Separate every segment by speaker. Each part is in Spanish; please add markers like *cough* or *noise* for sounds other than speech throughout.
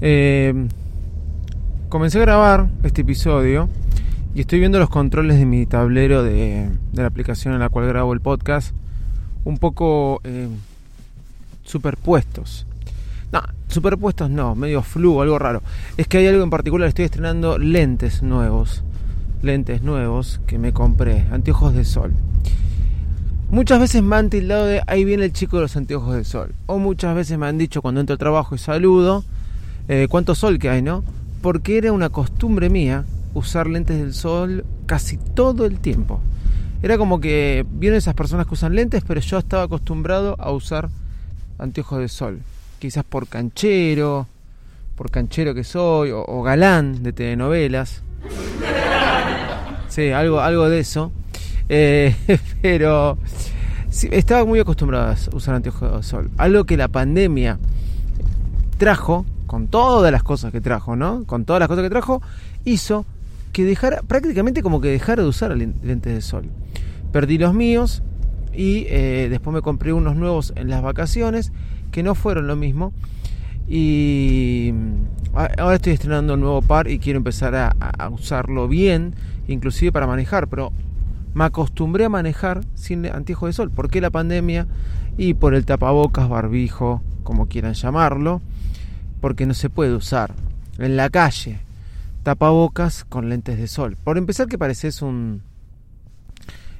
Speaker 1: Eh, comencé a grabar este episodio y estoy viendo los controles de mi tablero de, la aplicación en la cual grabo el podcast un poco eh, superpuestos. No, superpuestos no, medio flu, algo raro. Es que hay algo en particular, estoy estrenando lentes nuevos. Lentes nuevos que me compré, anteojos de sol. Muchas veces me han tildado de ahí viene el chico de los anteojos de sol. O muchas veces me han dicho cuando entro al trabajo y saludo, eh, cuánto sol que hay, ¿no? Porque era una costumbre mía usar lentes del sol casi todo el tiempo. Era como que vieron esas personas que usan lentes, pero yo estaba acostumbrado a usar anteojos de sol. Quizás por canchero, por canchero que soy, o, galán de telenovelas. Sí, algo, algo de eso. Eh, *laughs* pero estaba muy acostumbrado a usar anteojos de sol. Algo que la pandemia trajo, con todas las cosas que trajo, ¿no? Con todas las cosas que trajo, hizo que dejara, prácticamente como que dejara de usar lentes de sol. Perdí los míos y eh, después me compré unos nuevos en las vacaciones que no fueron lo mismo. Y mm, ahora estoy estrenando un nuevo par y quiero empezar a, usarlo bien, inclusive para manejar, pero me acostumbré a manejar sin anteojos de sol. ¿Por qué la pandemia? Y por el tapabocas, barbijo, como quieran llamarlo. Porque no se puede usar en la calle tapabocas con lentes de sol. Por empezar que pareces un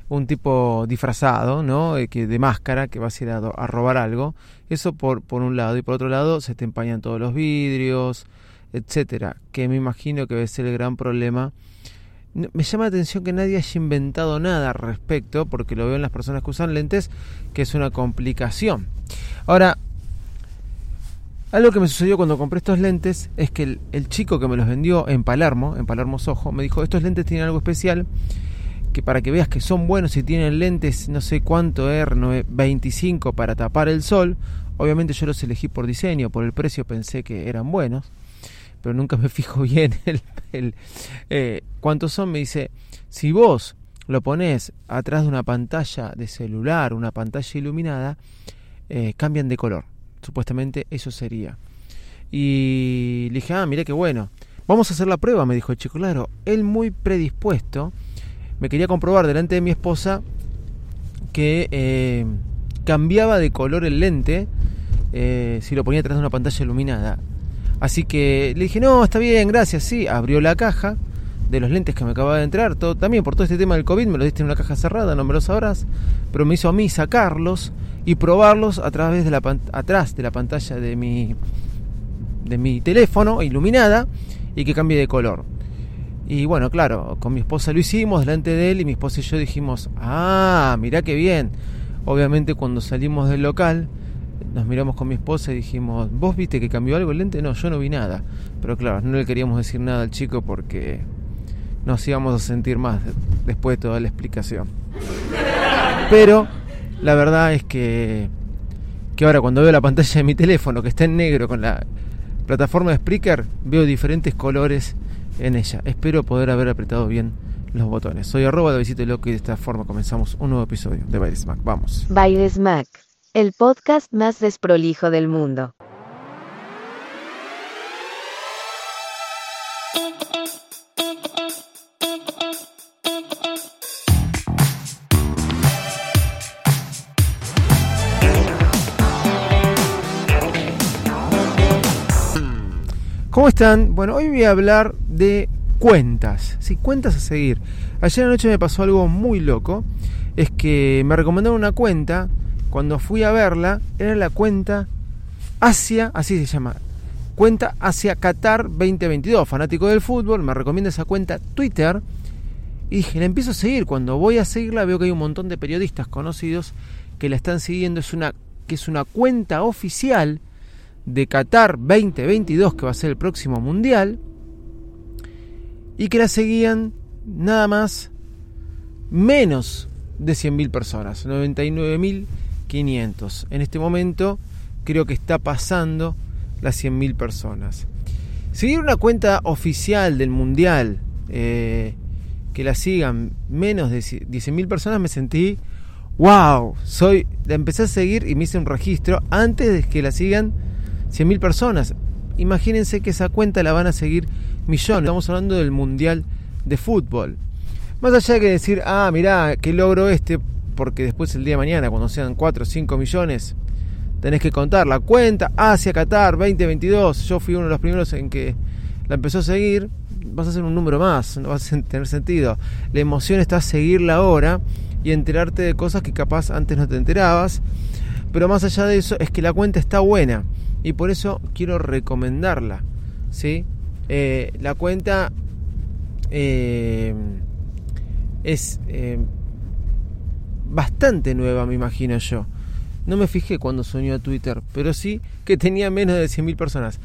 Speaker 1: un tipo disfrazado, ¿no? Que de máscara que vas a ir a, a robar algo. Eso por, por un lado. Y por otro lado se te empañan todos los vidrios, etcétera. Que me imagino que debe ser el gran problema me llama la atención que nadie haya inventado nada al respecto, porque lo veo en las personas que usan lentes, que es una complicación. Ahora, algo que me sucedió cuando compré estos lentes es que el, el chico que me los vendió en Palermo, en Palermo Sojo, me dijo, estos lentes tienen algo especial, que para que veas que son buenos y tienen lentes, no sé cuánto R25 para tapar el sol, obviamente yo los elegí por diseño, por el precio pensé que eran buenos pero nunca me *laughs* fijo bien el, el eh, cuántos son. Me dice, si vos lo pones atrás de una pantalla de celular, una pantalla iluminada, eh, cambian de color. Supuestamente eso sería. Y le dije, ah, mira qué bueno. Vamos a hacer la prueba, me dijo el chico. Claro, él muy predispuesto. Me quería comprobar delante de mi esposa que eh, cambiaba de color el lente eh, si lo ponía atrás de una pantalla iluminada. Así que le dije, no, está bien, gracias, sí. Abrió la caja de los lentes que me acababa de entrar. Todo, también por todo este tema del COVID me lo diste en una caja cerrada, no me lo sabrás. Pero me hizo a mí sacarlos y probarlos a través de la atrás de la pantalla de mi, de mi teléfono iluminada y que cambie de color. Y bueno, claro, con mi esposa lo hicimos delante de él y mi esposa y yo dijimos, ah, mirá qué bien. Obviamente cuando salimos del local nos miramos con mi esposa y dijimos, ¿vos viste que cambió algo el lente? No, yo no vi nada. Pero claro, no le queríamos decir nada al chico porque nos íbamos a sentir más después de toda la explicación. Pero la verdad es que, que ahora cuando veo la pantalla de mi teléfono que está en negro con la plataforma de Spreaker, veo diferentes colores en ella. Espero poder haber apretado bien los botones. Soy arroba de Visite Loco y de esta forma comenzamos un nuevo episodio de Baile Smack. Vamos.
Speaker 2: Baile Smack el podcast más desprolijo del mundo.
Speaker 1: ¿Cómo están? Bueno, hoy voy a hablar de cuentas, sí, cuentas a seguir. Ayer anoche me pasó algo muy loco, es que me recomendaron una cuenta cuando fui a verla, era la cuenta Asia, así se llama, cuenta Asia Qatar 2022, fanático del fútbol, me recomienda esa cuenta Twitter. Y dije, la empiezo a seguir. Cuando voy a seguirla, veo que hay un montón de periodistas conocidos que la están siguiendo. Es una que es una cuenta oficial de Qatar 2022, que va a ser el próximo mundial, y que la seguían nada más menos de 100.000 personas, 99.500. En este momento creo que está pasando las 100.000 personas. Seguir una cuenta oficial del mundial, eh, que la sigan menos de 10.000 personas, me sentí, wow, soy, la empecé a seguir y me hice un registro antes de que la sigan 100.000 personas. Imagínense que esa cuenta la van a seguir millones. Estamos hablando del Mundial de Fútbol. Más allá de que decir, ah, mirá, qué logro este, porque después el día de mañana, cuando sean 4 o 5 millones, tenés que contar la cuenta hacia Qatar 2022. Yo fui uno de los primeros en que la empezó a seguir. Vas a hacer un número más, no vas a tener sentido. La emoción está seguirla ahora y enterarte de cosas que capaz antes no te enterabas. Pero más allá de eso, es que la cuenta está buena y por eso quiero recomendarla. ¿sí? Eh, la cuenta eh, es eh, bastante nueva, me imagino yo. No me fijé cuando soñó Twitter, pero sí que tenía menos de 100.000 personas.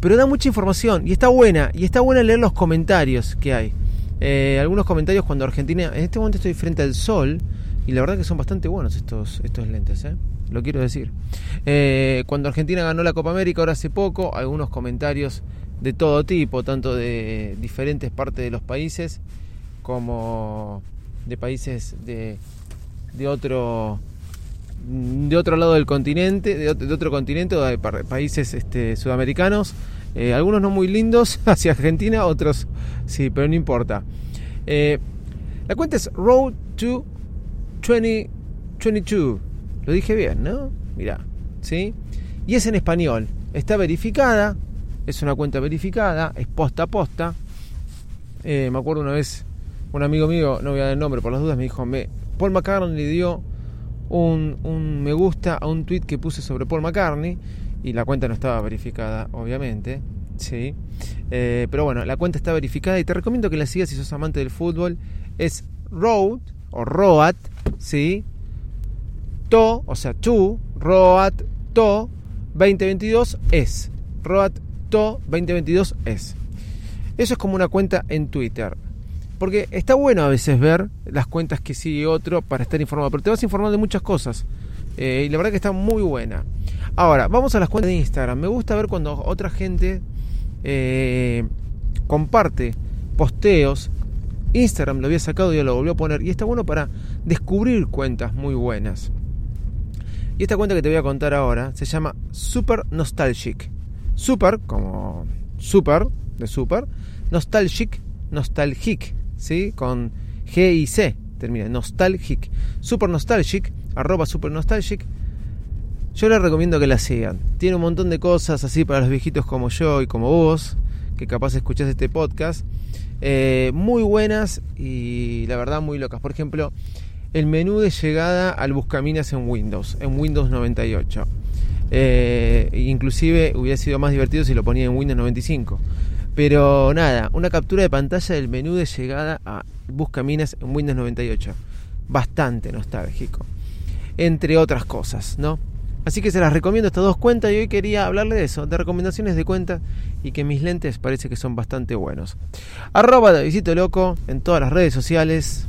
Speaker 1: Pero da mucha información y está buena. Y está buena leer los comentarios que hay. algunos comentarios cuando Argentina... En este momento estoy frente al sol y la verdad que son bastante buenos estos, estos lentes. ¿eh? Lo quiero decir. Eh, cuando Argentina ganó la Copa América, ahora hace poco, algunos comentarios de todo tipo, tanto de diferentes partes de los países como de países de, de otro de otro lado del continente, de otro, continente de países este, sudamericanos, eh, algunos no muy lindos *laughs* hacia Argentina, otros sí, pero no importa. Eh, la cuenta es Road to 2022 lo dije bien, ¿no? Mirá, ¿sí? Y es en español. Está verificada, es una cuenta verificada, es posta a posta. Eh, me acuerdo una vez, un amigo mío, no voy a dar el nombre por las dudas, me dijo, me, Paul McCartney le dio un, me gusta a un tweet que puse sobre Paul McCartney y la cuenta no estaba verificada, obviamente. Sí. Eh, pero bueno, la cuenta está verificada y te recomiendo que la sigas si sos amante del fútbol. Es Road o Road, ¿sí? To, o sea, tu, roat, to, 2022 es. Roat, to, 2022 es. Eso es como una cuenta en Twitter. Porque está bueno a veces ver las cuentas que sigue otro para estar informado, pero te vas informar de muchas cosas. Eh, y la verdad que está muy buena. Ahora, vamos a las cuentas de Instagram. Me gusta ver cuando otra gente eh, comparte posteos. Instagram lo había sacado y ya lo volvió a poner. Y está bueno para descubrir cuentas muy buenas. Y esta cuenta que te voy a contar ahora se llama Super Nostalgic. Super, como super, de super. Nostalgic, nostalgic, ¿sí? Con G y C termina, nostalgic. Super Nostalgic, arroba Super Nostalgic. Yo les recomiendo que la sigan. Tiene un montón de cosas así para los viejitos como yo y como vos, que capaz escuchás este podcast. Eh, muy buenas y la verdad muy locas. Por ejemplo, el menú de llegada al Buscaminas en Windows, en Windows 98. Eh, inclusive hubiera sido más divertido si lo ponía en Windows 95. Pero nada, una captura de pantalla del menú de llegada a Buscaminas en Windows 98. Bastante nostálgico. Entre otras cosas, ¿no? Así que se las recomiendo estas dos cuentas y hoy quería hablarle de eso, de recomendaciones de cuenta y que mis lentes parece que son bastante buenos. Arroba de Visito Loco en todas las redes sociales.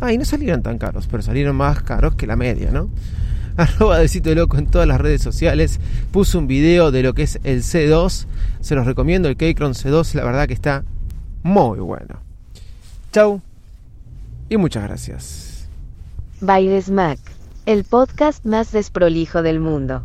Speaker 1: Ah, y no salieron tan caros, pero salieron más caros que la media, ¿no? *laughs* Arroba de sitio loco en todas las redes sociales. Puse un video de lo que es el C2. Se los recomiendo, el Keychron C2, la verdad que está muy bueno. Chau y muchas gracias.
Speaker 2: By Smack, el podcast más desprolijo del mundo.